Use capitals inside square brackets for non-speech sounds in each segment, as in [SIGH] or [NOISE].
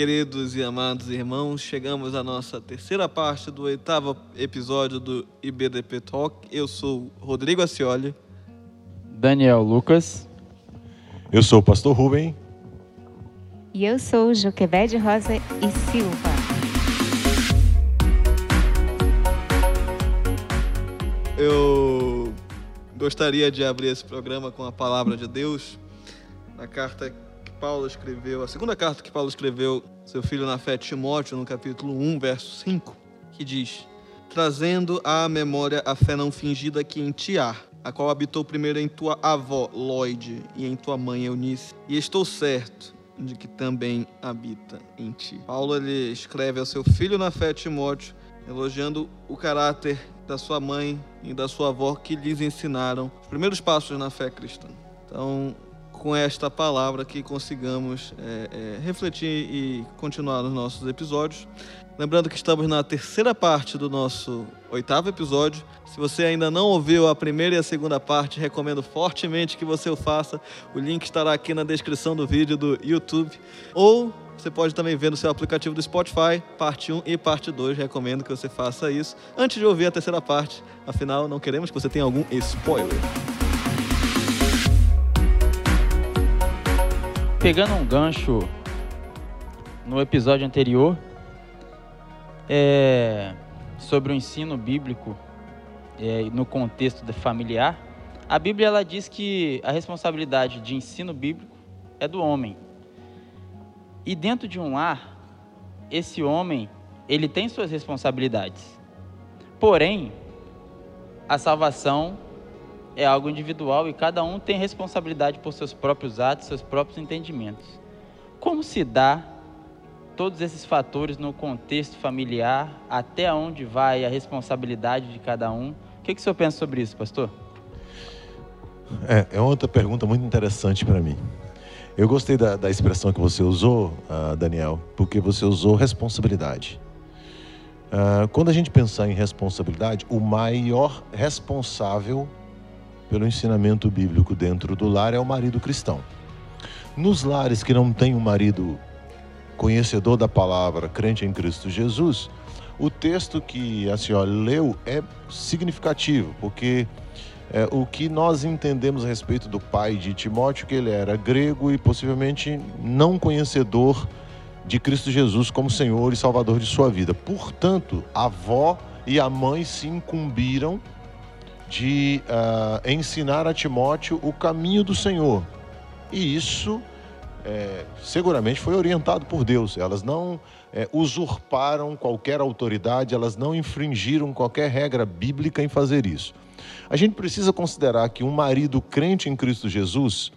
Queridos e amados irmãos, chegamos à nossa terceira parte do oitavo episódio do IBDP Talk. Eu sou Rodrigo Acioli. Daniel Lucas. Eu sou o pastor Rubem. E eu sou Joquebede Rosa e Silva. Eu gostaria de abrir esse programa com a palavra de Deus na carta que Paulo escreveu, a segunda carta que Paulo escreveu seu filho na fé Timóteo, no capítulo 1, verso 5, que diz: Trazendo à memória a fé não fingida que em ti há, a qual habitou primeiro em tua avó Lloyd e em tua mãe Eunice, e estou certo de que também habita em ti. Paulo ele escreve ao seu filho na fé Timóteo, elogiando o caráter da sua mãe e da sua avó que lhes ensinaram os primeiros passos na fé cristã. Então, com esta palavra que consigamos é, é, refletir e continuar nos nossos episódios. Lembrando que estamos na terceira parte do nosso oitavo episódio. Se você ainda não ouviu a primeira e a segunda parte, recomendo fortemente que você o faça. O link estará aqui na descrição do vídeo do YouTube. Ou você pode também ver no seu aplicativo do Spotify, parte 1 e parte 2. Recomendo que você faça isso antes de ouvir a terceira parte. Afinal, não queremos que você tenha algum spoiler. Pegando um gancho no episódio anterior é, sobre o ensino bíblico é, no contexto familiar, a Bíblia ela diz que a responsabilidade de ensino bíblico é do homem. E dentro de um lar, esse homem, ele tem suas responsabilidades. Porém, a salvação é algo individual e cada um tem responsabilidade por seus próprios atos, seus próprios entendimentos. Como se dá todos esses fatores no contexto familiar, até onde vai a responsabilidade de cada um? O que, que o senhor pensa sobre isso, pastor? É, é outra pergunta muito interessante para mim. Eu gostei da, da expressão que você usou, uh, Daniel, porque você usou responsabilidade. Uh, quando a gente pensar em responsabilidade, o maior responsável pelo ensinamento bíblico dentro do lar é o marido cristão. Nos lares que não tem um marido conhecedor da palavra, crente em Cristo Jesus, o texto que a senhora leu é significativo, porque é, o que nós entendemos a respeito do pai de Timóteo, que ele era grego e possivelmente não conhecedor de Cristo Jesus como Senhor e Salvador de sua vida. Portanto, a avó e a mãe se incumbiram de uh, ensinar a Timóteo o caminho do Senhor. E isso é, seguramente foi orientado por Deus. Elas não é, usurparam qualquer autoridade, elas não infringiram qualquer regra bíblica em fazer isso. A gente precisa considerar que um marido crente em Cristo Jesus,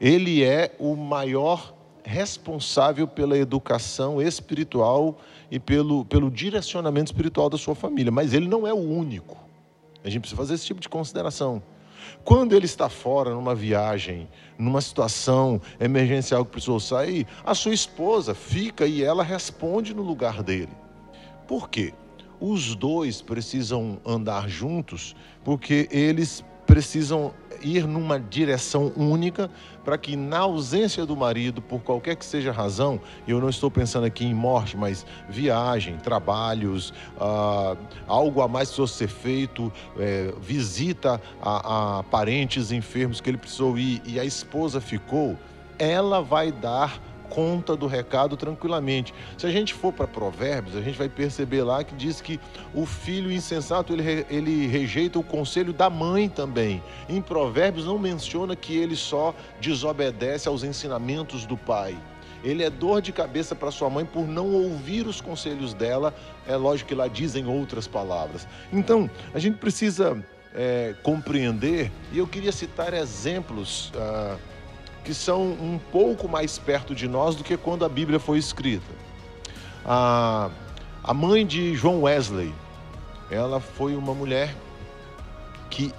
ele é o maior responsável pela educação espiritual e pelo, pelo direcionamento espiritual da sua família, mas ele não é o único. A gente precisa fazer esse tipo de consideração. Quando ele está fora, numa viagem, numa situação emergencial que precisou sair, a sua esposa fica e ela responde no lugar dele. Por quê? Os dois precisam andar juntos porque eles precisam ir numa direção única para que, na ausência do marido, por qualquer que seja a razão, eu não estou pensando aqui em morte, mas viagem, trabalhos, ah, algo a mais precisou ser feito, é, visita a, a parentes enfermos que ele precisou ir e a esposa ficou, ela vai dar conta do recado tranquilamente. Se a gente for para Provérbios, a gente vai perceber lá que diz que o filho insensato ele, ele rejeita o conselho da mãe também. Em Provérbios não menciona que ele só desobedece aos ensinamentos do pai. Ele é dor de cabeça para sua mãe por não ouvir os conselhos dela. É lógico que lá dizem outras palavras. Então, a gente precisa é, compreender, e eu queria citar exemplos. Ah, que são um pouco mais perto de nós do que quando a Bíblia foi escrita. A, a mãe de João Wesley, ela foi uma mulher que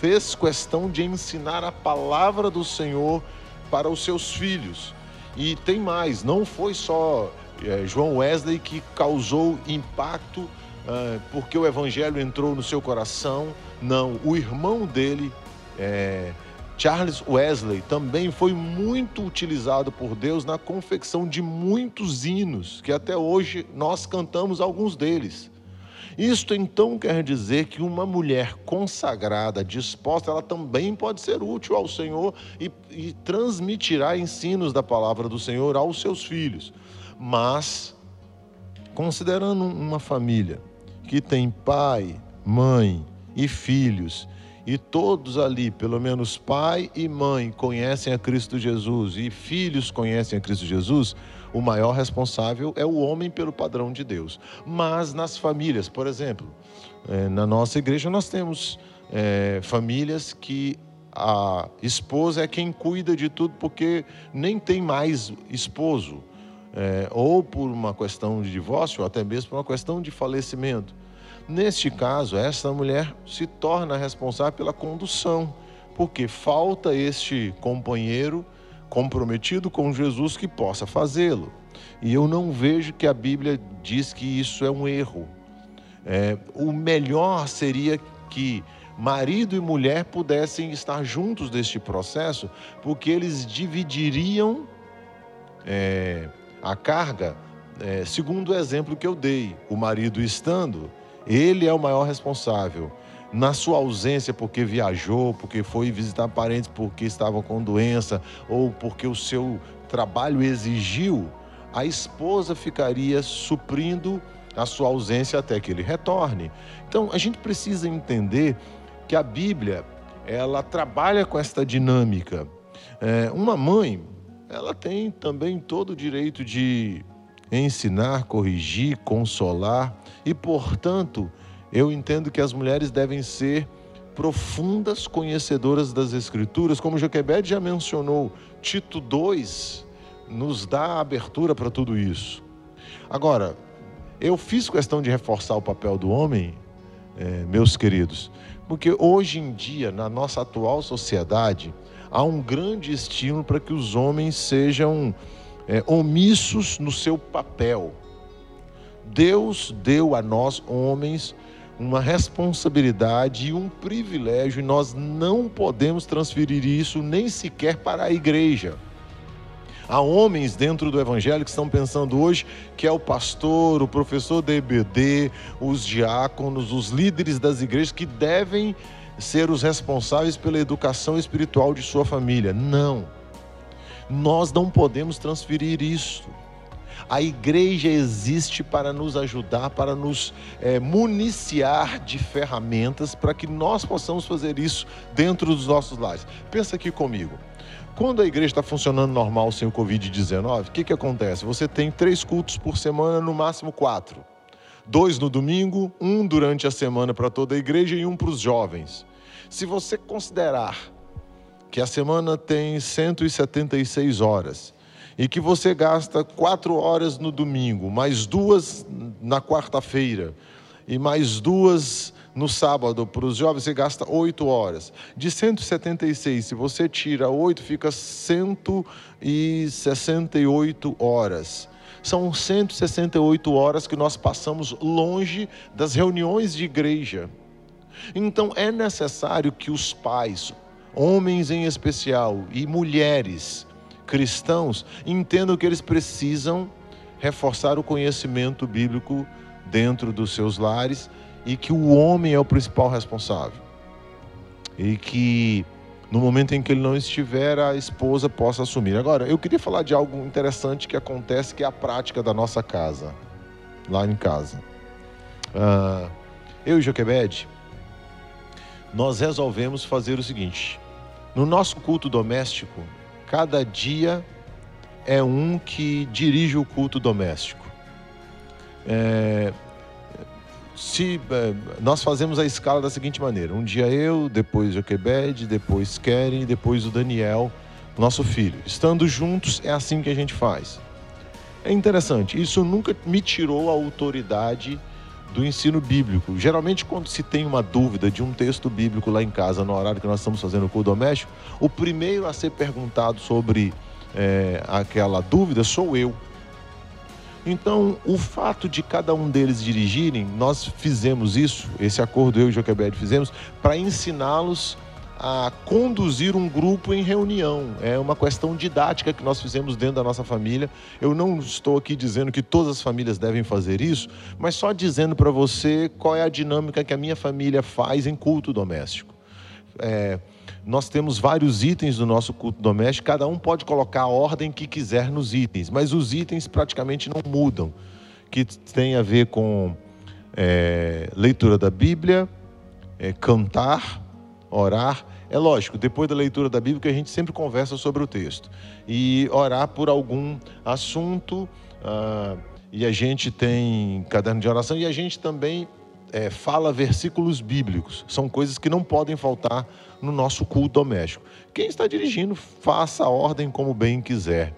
fez questão de ensinar a palavra do Senhor para os seus filhos. E tem mais, não foi só é, João Wesley que causou impacto é, porque o evangelho entrou no seu coração, não, o irmão dele, é, Charles Wesley também foi muito utilizado por Deus na confecção de muitos hinos, que até hoje nós cantamos alguns deles. Isto então quer dizer que uma mulher consagrada, disposta, ela também pode ser útil ao Senhor e, e transmitirá ensinos da palavra do Senhor aos seus filhos. Mas, considerando uma família que tem pai, mãe e filhos, e todos ali, pelo menos pai e mãe, conhecem a Cristo Jesus e filhos conhecem a Cristo Jesus, o maior responsável é o homem pelo padrão de Deus. Mas nas famílias, por exemplo, é, na nossa igreja nós temos é, famílias que a esposa é quem cuida de tudo porque nem tem mais esposo, é, ou por uma questão de divórcio, ou até mesmo por uma questão de falecimento. Neste caso, essa mulher se torna responsável pela condução, porque falta este companheiro comprometido com Jesus que possa fazê-lo. E eu não vejo que a Bíblia diz que isso é um erro. É, o melhor seria que marido e mulher pudessem estar juntos neste processo, porque eles dividiriam é, a carga, é, segundo o exemplo que eu dei. O marido estando, ele é o maior responsável na sua ausência porque viajou, porque foi visitar parentes porque estavam com doença ou porque o seu trabalho exigiu, a esposa ficaria suprindo a sua ausência até que ele retorne. Então, a gente precisa entender que a Bíblia, ela trabalha com esta dinâmica. É, uma mãe, ela tem também todo o direito de ensinar, corrigir, consolar e, portanto, eu entendo que as mulheres devem ser profundas conhecedoras das Escrituras, como Joquebed já mencionou, Tito 2 nos dá abertura para tudo isso. Agora, eu fiz questão de reforçar o papel do homem, é, meus queridos, porque hoje em dia, na nossa atual sociedade, há um grande estímulo para que os homens sejam é, omissos no seu papel. Deus deu a nós, homens, uma responsabilidade e um privilégio, e nós não podemos transferir isso nem sequer para a igreja. Há homens dentro do evangelho que estão pensando hoje que é o pastor, o professor da EBD, os diáconos, os líderes das igrejas que devem ser os responsáveis pela educação espiritual de sua família. Não. Nós não podemos transferir isso. A igreja existe para nos ajudar, para nos é, municiar de ferramentas para que nós possamos fazer isso dentro dos nossos lares. Pensa aqui comigo. Quando a igreja está funcionando normal sem o Covid-19, o que, que acontece? Você tem três cultos por semana, no máximo quatro. Dois no domingo, um durante a semana para toda a igreja e um para os jovens. Se você considerar que a semana tem 176 horas e que você gasta quatro horas no domingo, mais duas na quarta-feira e mais duas no sábado para os jovens, você gasta oito horas. De 176, se você tira oito, fica 168 horas. São 168 horas que nós passamos longe das reuniões de igreja. Então é necessário que os pais, homens em especial, e mulheres, cristãos entendam que eles precisam reforçar o conhecimento bíblico dentro dos seus lares e que o homem é o principal responsável. E que no momento em que ele não estiver, a esposa possa assumir. Agora, eu queria falar de algo interessante que acontece, que é a prática da nossa casa, lá em casa. Uh, eu e Joquebed, nós resolvemos fazer o seguinte: no nosso culto doméstico, cada dia é um que dirige o culto doméstico. É, se é, nós fazemos a escala da seguinte maneira: um dia eu, depois Joquebed, depois Keren, depois o Daniel, nosso filho. Estando juntos, é assim que a gente faz. É interessante, isso nunca me tirou a autoridade do ensino bíblico. Geralmente, quando se tem uma dúvida de um texto bíblico lá em casa, no horário que nós estamos fazendo o culto doméstico, o primeiro a ser perguntado sobre é, aquela dúvida sou eu. Então, o fato de cada um deles dirigirem, nós fizemos isso, esse acordo eu e Joquebed fizemos, para ensiná-los a conduzir um grupo em reunião. É uma questão didática que nós fizemos dentro da nossa família. Eu não estou aqui dizendo que todas as famílias devem fazer isso, mas só dizendo para você qual é a dinâmica que a minha família faz em culto doméstico. É, nós temos vários itens do nosso culto doméstico, cada um pode colocar a ordem que quiser nos itens, mas os itens praticamente não mudam, que tem a ver com é, leitura da Bíblia, é, cantar, orar. É lógico, depois da leitura da Bíblia, que a gente sempre conversa sobre o texto. E orar por algum assunto. Ah, e a gente tem caderno de oração e a gente também é, fala versículos bíblicos. São coisas que não podem faltar no nosso culto doméstico. Quem está dirigindo, faça a ordem como bem quiser.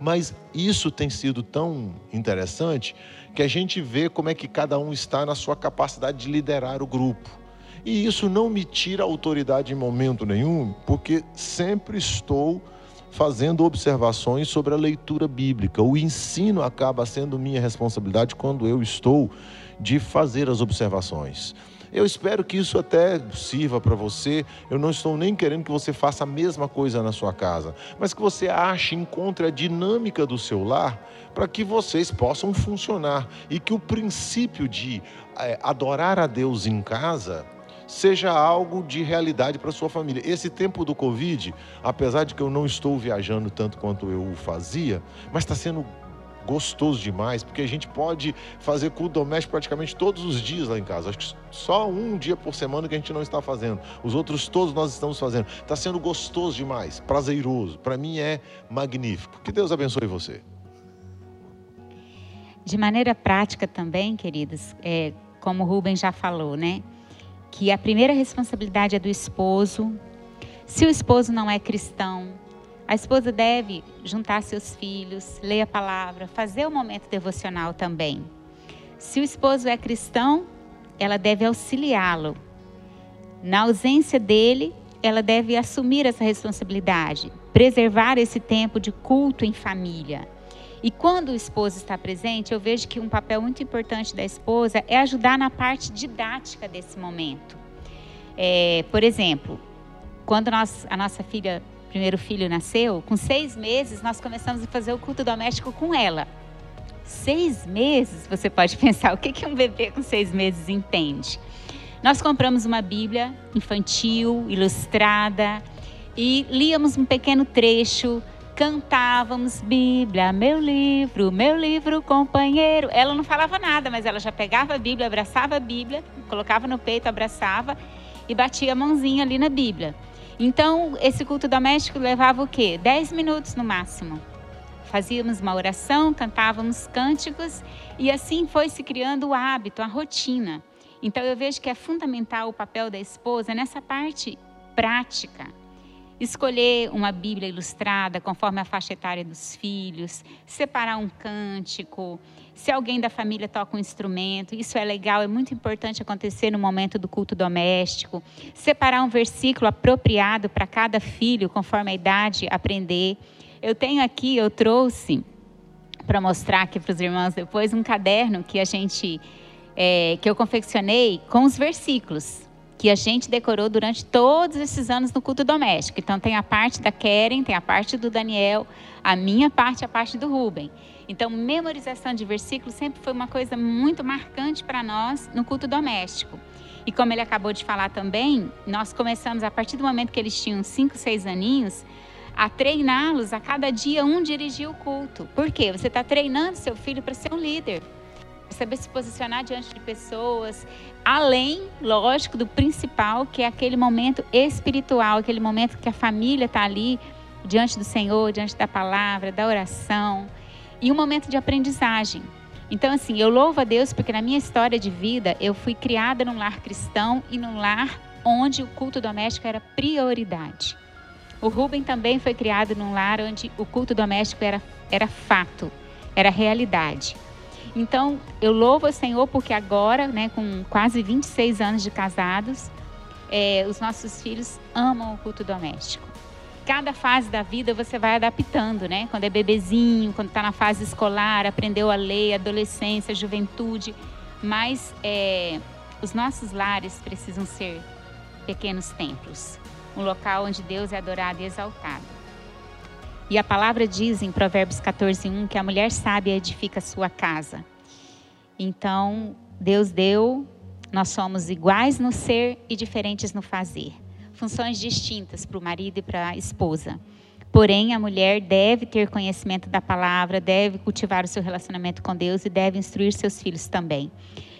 Mas isso tem sido tão interessante que a gente vê como é que cada um está na sua capacidade de liderar o grupo. E isso não me tira autoridade em momento nenhum, porque sempre estou fazendo observações sobre a leitura bíblica. O ensino acaba sendo minha responsabilidade quando eu estou de fazer as observações. Eu espero que isso até sirva para você. Eu não estou nem querendo que você faça a mesma coisa na sua casa, mas que você ache, encontre a dinâmica do seu lar para que vocês possam funcionar e que o princípio de é, adorar a Deus em casa seja algo de realidade para sua família. Esse tempo do Covid, apesar de que eu não estou viajando tanto quanto eu fazia, mas está sendo gostoso demais, porque a gente pode fazer culto doméstico praticamente todos os dias lá em casa. Acho que só um dia por semana que a gente não está fazendo. Os outros todos nós estamos fazendo. Está sendo gostoso demais, prazeroso. Para mim é magnífico. Que Deus abençoe você. De maneira prática também, queridos, é, como o Rubem já falou, né? Que a primeira responsabilidade é do esposo. Se o esposo não é cristão, a esposa deve juntar seus filhos, ler a palavra, fazer o momento devocional também. Se o esposo é cristão, ela deve auxiliá-lo. Na ausência dele, ela deve assumir essa responsabilidade, preservar esse tempo de culto em família. E quando o esposo está presente, eu vejo que um papel muito importante da esposa é ajudar na parte didática desse momento. É, por exemplo, quando nós, a nossa filha primeiro filho nasceu, com seis meses nós começamos a fazer o culto doméstico com ela. Seis meses, você pode [LAUGHS] pensar, o que, que um bebê com seis meses entende? Nós compramos uma Bíblia infantil, ilustrada, e líamos um pequeno trecho, cantávamos Bíblia, meu livro, meu livro companheiro. Ela não falava nada, mas ela já pegava a Bíblia, abraçava a Bíblia, colocava no peito, abraçava e batia a mãozinha ali na Bíblia. Então, esse culto doméstico levava o quê? Dez minutos no máximo. Fazíamos uma oração, cantávamos cânticos e assim foi se criando o hábito, a rotina. Então, eu vejo que é fundamental o papel da esposa nessa parte prática. Escolher uma Bíblia ilustrada conforme a faixa etária dos filhos, separar um cântico, se alguém da família toca um instrumento, isso é legal, é muito importante acontecer no momento do culto doméstico. Separar um versículo apropriado para cada filho, conforme a idade, aprender. Eu tenho aqui, eu trouxe para mostrar aqui para os irmãos depois um caderno que a gente é, que eu confeccionei com os versículos que a gente decorou durante todos esses anos no culto doméstico. Então tem a parte da Keren, tem a parte do Daniel, a minha parte, a parte do Rubem. Então, memorização de versículos sempre foi uma coisa muito marcante para nós no culto doméstico. E como ele acabou de falar também, nós começamos, a partir do momento que eles tinham 5, 6 aninhos, a treiná-los a cada dia um dirigir o culto. Por quê? Você está treinando seu filho para ser um líder, saber se posicionar diante de pessoas, além, lógico, do principal, que é aquele momento espiritual, aquele momento que a família está ali diante do Senhor, diante da palavra, da oração e um momento de aprendizagem. Então, assim, eu louvo a Deus porque na minha história de vida eu fui criada num lar cristão e num lar onde o culto doméstico era prioridade. O Rubem também foi criado num lar onde o culto doméstico era, era fato, era realidade. Então, eu louvo o Senhor porque agora, né, com quase 26 anos de casados, é, os nossos filhos amam o culto doméstico cada fase da vida você vai adaptando, né? Quando é bebezinho, quando está na fase escolar, aprendeu a ler, adolescência, juventude. Mas é, os nossos lares precisam ser pequenos templos. um local onde Deus é adorado e exaltado. E a palavra diz em Provérbios 14:1 que a mulher sábia edifica sua casa. Então, Deus deu, nós somos iguais no ser e diferentes no fazer. Funções distintas para o marido e para a esposa. Porém, a mulher deve ter conhecimento da palavra, deve cultivar o seu relacionamento com Deus e deve instruir seus filhos também.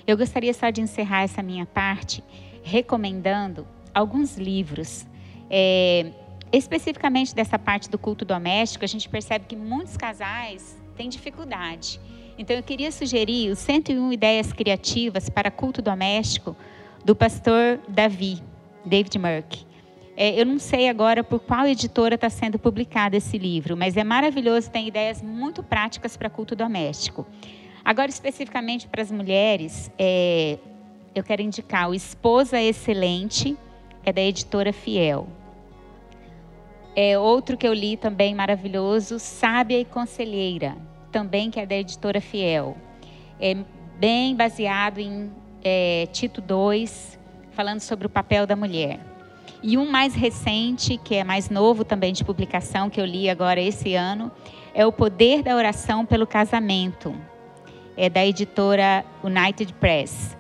Eu gostaria só de encerrar essa minha parte recomendando alguns livros. É, especificamente dessa parte do culto doméstico, a gente percebe que muitos casais têm dificuldade. Então, eu queria sugerir os 101 Ideias Criativas para Culto Doméstico, do pastor Davi, David Murk. É, eu não sei agora por qual editora está sendo publicado esse livro, mas é maravilhoso, tem ideias muito práticas para culto doméstico. Agora, especificamente para as mulheres, é, eu quero indicar o Esposa Excelente, é da editora Fiel. É outro que eu li também maravilhoso, Sábia e Conselheira, também que é da editora Fiel. É bem baseado em é, Tito II, falando sobre o papel da mulher. E um mais recente, que é mais novo também de publicação, que eu li agora esse ano, é O Poder da Oração pelo Casamento. É da editora United Press.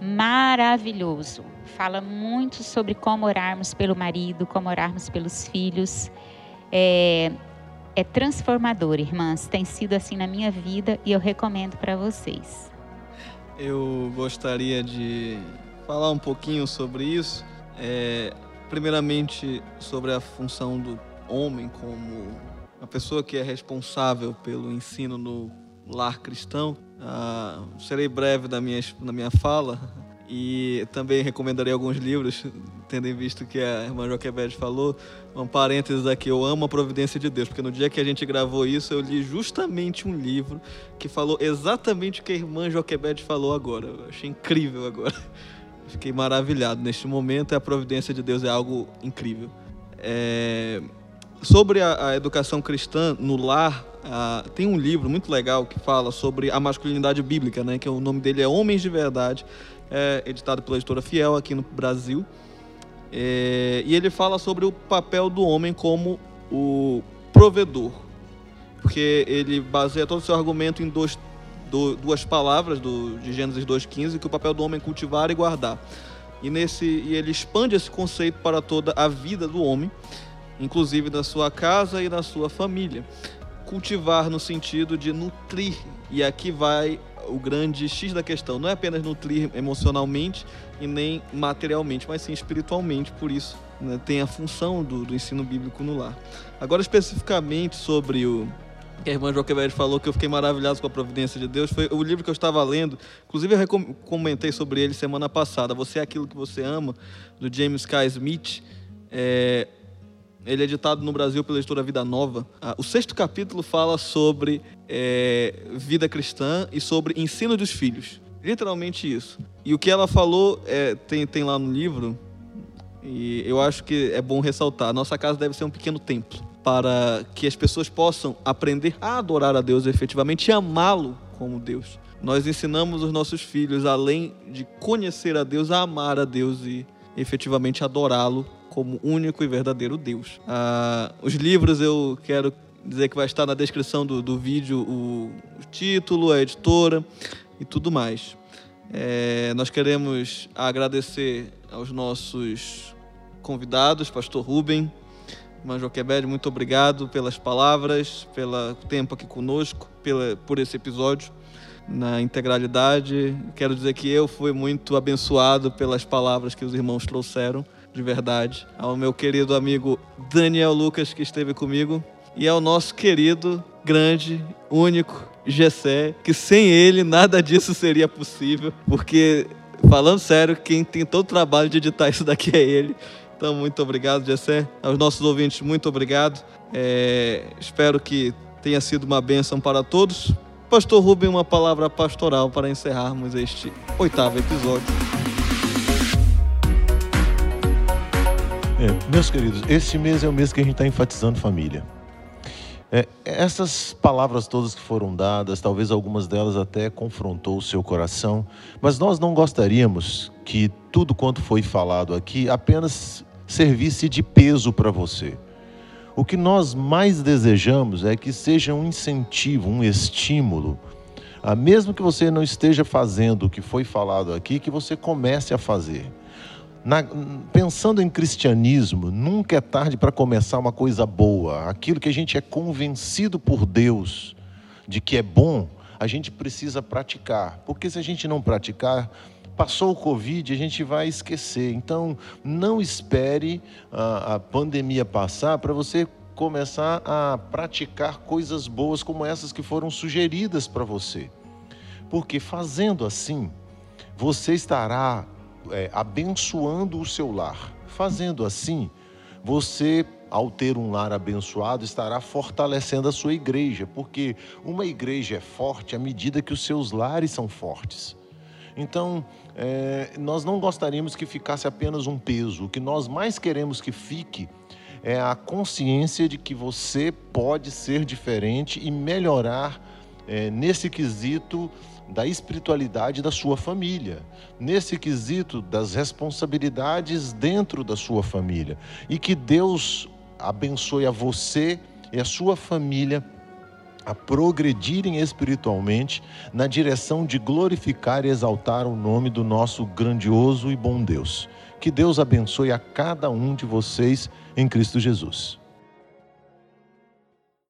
Maravilhoso. Fala muito sobre como orarmos pelo marido, como orarmos pelos filhos. É, é transformador, irmãs. Tem sido assim na minha vida e eu recomendo para vocês. Eu gostaria de falar um pouquinho sobre isso. É, primeiramente sobre a função do homem como a pessoa que é responsável pelo ensino no lar cristão. Ah, serei breve na minha, na minha fala e também recomendarei alguns livros, tendo em visto que a irmã Joquebed falou. Um parênteses aqui, eu amo a providência de Deus, porque no dia que a gente gravou isso, eu li justamente um livro que falou exatamente o que a irmã Joquebed falou agora. Eu achei incrível agora. [LAUGHS] Fiquei maravilhado neste momento. A providência de Deus é algo incrível. É... Sobre a, a, educação cristã no lar, tem um livro muito legal que fala sobre a masculinidade bíblica, né? Que o nome dele é Homens de Verdade, é editado pela editora Fiel aqui no Brasil. É... e ele fala sobre o papel do homem como o provedor, porque ele baseia todo o seu argumento em dois do, duas palavras do, de Gênesis 2,15, que o papel do homem é cultivar e guardar. E, nesse, e ele expande esse conceito para toda a vida do homem, inclusive na sua casa e na sua família. Cultivar no sentido de nutrir, e aqui vai o grande X da questão. Não é apenas nutrir emocionalmente e nem materialmente, mas sim espiritualmente, por isso né, tem a função do, do ensino bíblico no lar. Agora, especificamente sobre o, que a irmã Joquebed falou que eu fiquei maravilhado com a providência de Deus foi o livro que eu estava lendo. Inclusive, eu comentei sobre ele semana passada. Você é aquilo que você ama, do James K. Smith. É, ele é editado no Brasil pela editora Vida Nova. Ah, o sexto capítulo fala sobre é, vida cristã e sobre ensino dos filhos. Literalmente isso. E o que ela falou é, tem, tem lá no livro, e eu acho que é bom ressaltar: nossa casa deve ser um pequeno templo para que as pessoas possam aprender a adorar a Deus efetivamente e amá-lo como Deus. Nós ensinamos os nossos filhos, além de conhecer a Deus, a amar a Deus e efetivamente adorá-lo como único e verdadeiro Deus. Ah, os livros eu quero dizer que vai estar na descrição do, do vídeo o, o título, a editora e tudo mais. É, nós queremos agradecer aos nossos convidados, Pastor Rubem, Irmã Joquebed, muito obrigado pelas palavras, pelo tempo aqui conosco, pela, por esse episódio na integralidade. Quero dizer que eu fui muito abençoado pelas palavras que os irmãos trouxeram, de verdade. Ao meu querido amigo Daniel Lucas, que esteve comigo, e ao nosso querido, grande, único Gessé, que sem ele nada disso seria possível, porque, falando sério, quem tem todo o trabalho de editar isso daqui é ele. Então, muito obrigado, Jessé. Aos nossos ouvintes, muito obrigado. É, espero que tenha sido uma bênção para todos. Pastor Rubem, uma palavra pastoral para encerrarmos este oitavo episódio. É, meus queridos, este mês é o mês que a gente está enfatizando família. É, essas palavras todas que foram dadas, talvez algumas delas até confrontou o seu coração, mas nós não gostaríamos que tudo quanto foi falado aqui apenas servisse de peso para você. O que nós mais desejamos é que seja um incentivo, um estímulo. Mesmo que você não esteja fazendo o que foi falado aqui, que você comece a fazer. Na, pensando em cristianismo, nunca é tarde para começar uma coisa boa. Aquilo que a gente é convencido por Deus de que é bom, a gente precisa praticar. Porque se a gente não praticar, passou o Covid, a gente vai esquecer. Então, não espere a, a pandemia passar para você começar a praticar coisas boas como essas que foram sugeridas para você. Porque fazendo assim, você estará é, abençoando o seu lar. Fazendo assim, você, ao ter um lar abençoado, estará fortalecendo a sua igreja, porque uma igreja é forte à medida que os seus lares são fortes. Então, é, nós não gostaríamos que ficasse apenas um peso. O que nós mais queremos que fique é a consciência de que você pode ser diferente e melhorar é, nesse quesito da espiritualidade da sua família, nesse quesito das responsabilidades dentro da sua família. E que Deus abençoe a você e a sua família a progredirem espiritualmente na direção de glorificar e exaltar o nome do nosso grandioso e bom Deus. Que Deus abençoe a cada um de vocês em Cristo Jesus.